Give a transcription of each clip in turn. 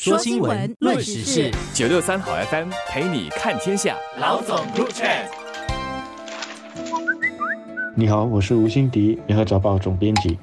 说新闻，论时事，九六三好 FM 陪你看天下。老总入场。你好，我是吴欣迪，联合早报总编辑。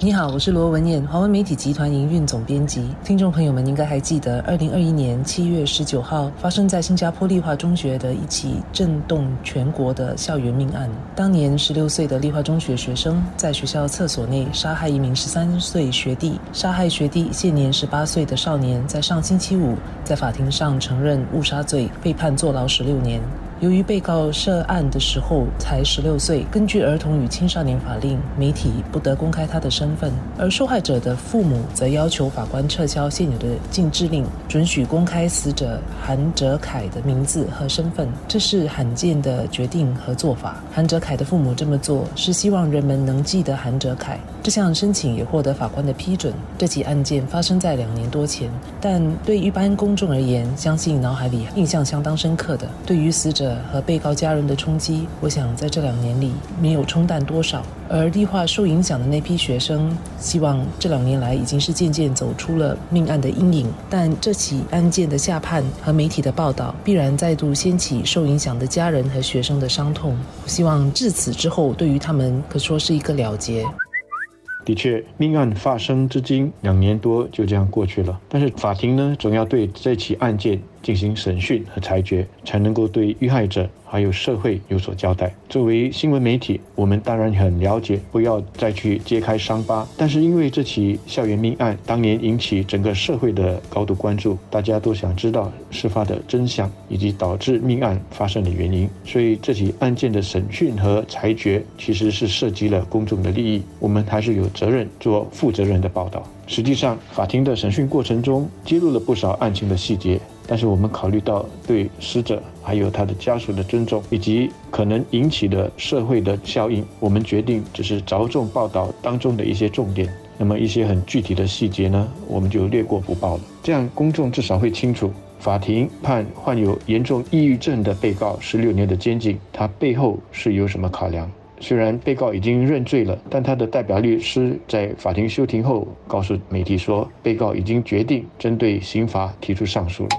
你好，我是罗文燕，华文媒体集团营运总编辑。听众朋友们应该还记得，二零二一年七月十九号发生在新加坡立化中学的一起震动全国的校园命案。当年十六岁的立化中学学生在学校厕所内杀害一名十三岁学弟，杀害学弟现年十八岁的少年，在上星期五在法庭上承认误杀罪，被判坐牢十六年。由于被告涉案的时候才十六岁，根据儿童与青少年法令，媒体不得公开他的身份。而受害者的父母则要求法官撤销现有的禁制令，准许公开死者韩哲凯的名字和身份。这是罕见的决定和做法。韩哲凯的父母这么做是希望人们能记得韩哲凯。这项申请也获得法官的批准。这起案件发生在两年多前，但对一般公众而言，相信脑海里印象相当深刻的，对于死者。和被告家人的冲击，我想在这两年里没有冲淡多少。而立化受影响的那批学生，希望这两年来已经是渐渐走出了命案的阴影。但这起案件的下判和媒体的报道，必然再度掀起受影响的家人和学生的伤痛。希望至此之后，对于他们可说是一个了结。的确，命案发生至今两年多就这样过去了，但是法庭呢，总要对这起案件。进行审讯和裁决，才能够对遇害者还有社会有所交代。作为新闻媒体，我们当然很了解，不要再去揭开伤疤。但是因为这起校园命案当年引起整个社会的高度关注，大家都想知道事发的真相以及导致命案发生的原因，所以这起案件的审讯和裁决其实是涉及了公众的利益，我们还是有责任做负责任的报道。实际上，法庭的审讯过程中揭露了不少案情的细节。但是我们考虑到对死者还有他的家属的尊重，以及可能引起的社会的效应，我们决定只是着重报道当中的一些重点。那么一些很具体的细节呢，我们就略过不报了。这样公众至少会清楚，法庭判患有严重抑郁症的被告十六年的监禁，他背后是有什么考量。虽然被告已经认罪了，但他的代表律师在法庭休庭后告诉媒体说，被告已经决定针对刑罚提出上诉了。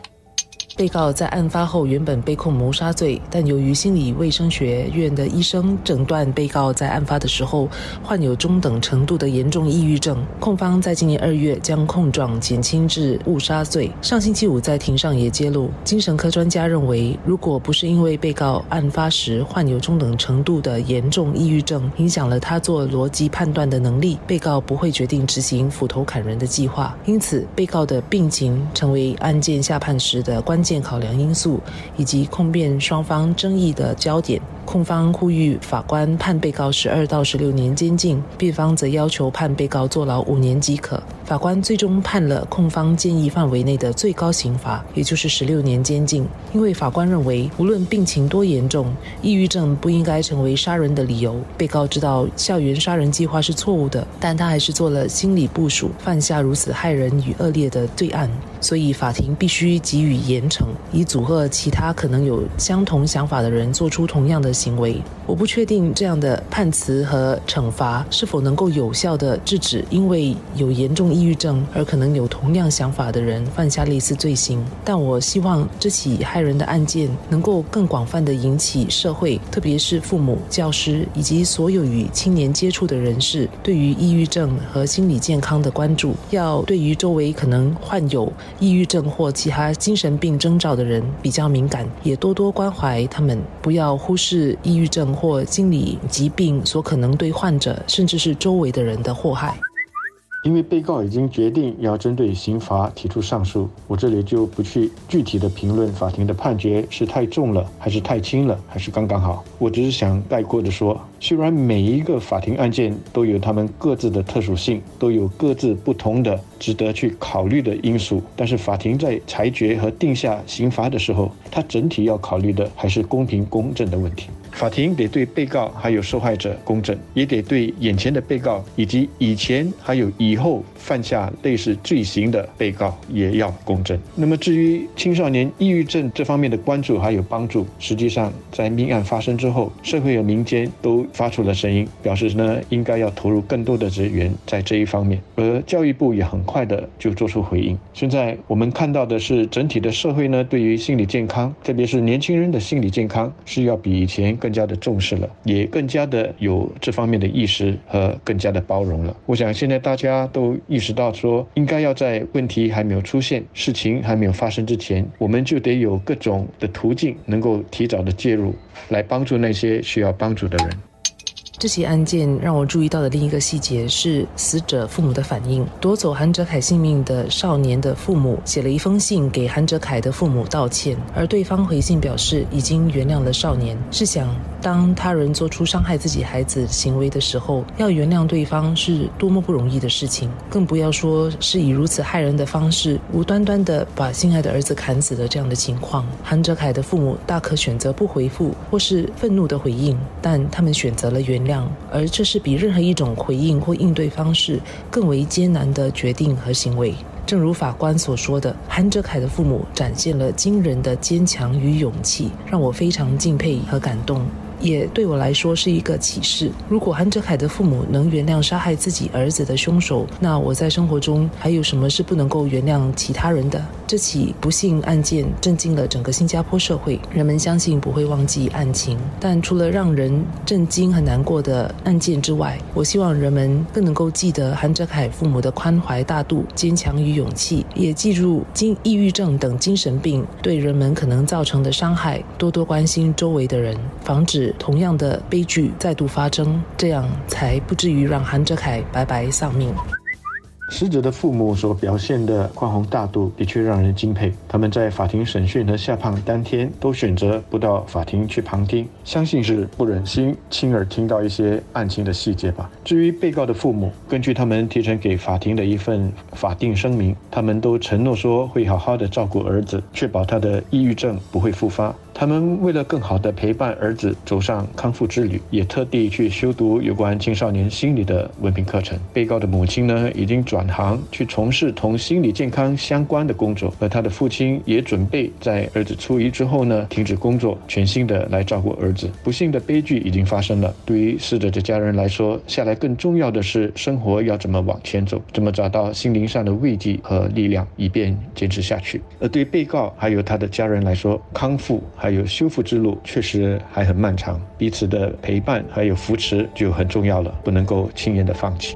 被告在案发后原本被控谋杀罪，但由于心理卫生学院的医生诊断被告在案发的时候患有中等程度的严重抑郁症，控方在今年二月将控状减轻至误杀罪。上星期五在庭上也揭露，精神科专家认为，如果不是因为被告案发时患有中等程度的严重抑郁症影响了他做逻辑判断的能力，被告不会决定执行斧头砍人的计划。因此，被告的病情成为案件下判时的关。件考量因素以及控辩双方争议的焦点，控方呼吁法官判被告十二到十六年监禁，辩方则要求判被告坐牢五年即可。法官最终判了控方建议范围内的最高刑罚，也就是十六年监禁。因为法官认为，无论病情多严重，抑郁症不应该成为杀人的理由。被告知道校园杀人计划是错误的，但他还是做了心理部署，犯下如此害人与恶劣的罪案。所以法庭必须给予严惩，以阻吓其他可能有相同想法的人做出同样的行为。我不确定这样的判词和惩罚是否能够有效的制止因为有严重抑郁症而可能有同样想法的人犯下类似罪行。但我希望这起害人的案件能够更广泛的引起社会，特别是父母、教师以及所有与青年接触的人士对于抑郁症和心理健康的关注。要对于周围可能患有抑郁症或其他精神病征兆的人比较敏感，也多多关怀他们，不要忽视抑郁症或心理疾病所可能对患者甚至是周围的人的祸害。因为被告已经决定要针对刑罚提出上诉，我这里就不去具体的评论法庭的判决是太重了还是太轻了，还是刚刚好。我只是想概括的说，虽然每一个法庭案件都有他们各自的特殊性，都有各自不同的值得去考虑的因素，但是法庭在裁决和定下刑罚的时候，它整体要考虑的还是公平公正的问题。法庭得对被告还有受害者公正，也得对眼前的被告以及以前还有以后犯下类似罪行的被告也要公正。那么，至于青少年抑郁症这方面的关注还有帮助，实际上在命案发生之后，社会和民间都发出了声音，表示呢应该要投入更多的资源在这一方面。而教育部也很快的就做出回应。现在我们看到的是，整体的社会呢对于心理健康，特别是年轻人的心理健康，是要比以前更加的重视了，也更加的有这方面的意识和更加的包容了。我想现在大家都意识到说，应该要在问题还没有出现、事情还没有发生之前，我们就得有各种的途径，能够提早的介入，来帮助那些需要帮助的人。这起案件让我注意到的另一个细节是死者父母的反应。夺走韩哲凯性命的少年的父母写了一封信给韩哲凯的父母道歉，而对方回信表示已经原谅了少年。试想，当他人做出伤害自己孩子行为的时候，要原谅对方是多么不容易的事情，更不要说是以如此害人的方式无端端的把心爱的儿子砍死的这样的情况。韩哲凯的父母大可选择不回复或是愤怒的回应，但他们选择了原谅。而这是比任何一种回应或应对方式更为艰难的决定和行为。正如法官所说的，韩哲凯的父母展现了惊人的坚强与勇气，让我非常敬佩和感动。也对我来说是一个启示。如果韩哲凯的父母能原谅杀害自己儿子的凶手，那我在生活中还有什么是不能够原谅其他人的？这起不幸案件震惊了整个新加坡社会，人们相信不会忘记案情。但除了让人震惊和难过的案件之外，我希望人们更能够记得韩哲凯父母的宽怀大度、坚强与勇气，也记住经抑郁症等精神病对人们可能造成的伤害，多多关心周围的人，防止。同样的悲剧再度发生，这样才不至于让韩哲凯白白丧命。死者的父母所表现的宽宏大度，的确让人敬佩。他们在法庭审讯和下判当天，都选择不到法庭去旁听，相信是不忍心亲耳听到一些案情的细节吧。至于被告的父母，根据他们提前给法庭的一份法定声明，他们都承诺说会好好的照顾儿子，确保他的抑郁症不会复发。他们为了更好的陪伴儿子走上康复之旅，也特地去修读有关青少年心理的文凭课程。被告的母亲呢，已经转行去从事同心理健康相关的工作，而他的父亲也准备在儿子出狱之后呢，停止工作，全心的来照顾儿不幸的悲剧已经发生了，对于逝者的家人来说，下来更重要的是生活要怎么往前走，怎么找到心灵上的慰藉和力量，以便坚持下去。而对被告还有他的家人来说，康复。还有修复之路确实还很漫长，彼此的陪伴还有扶持就很重要了，不能够轻言的放弃。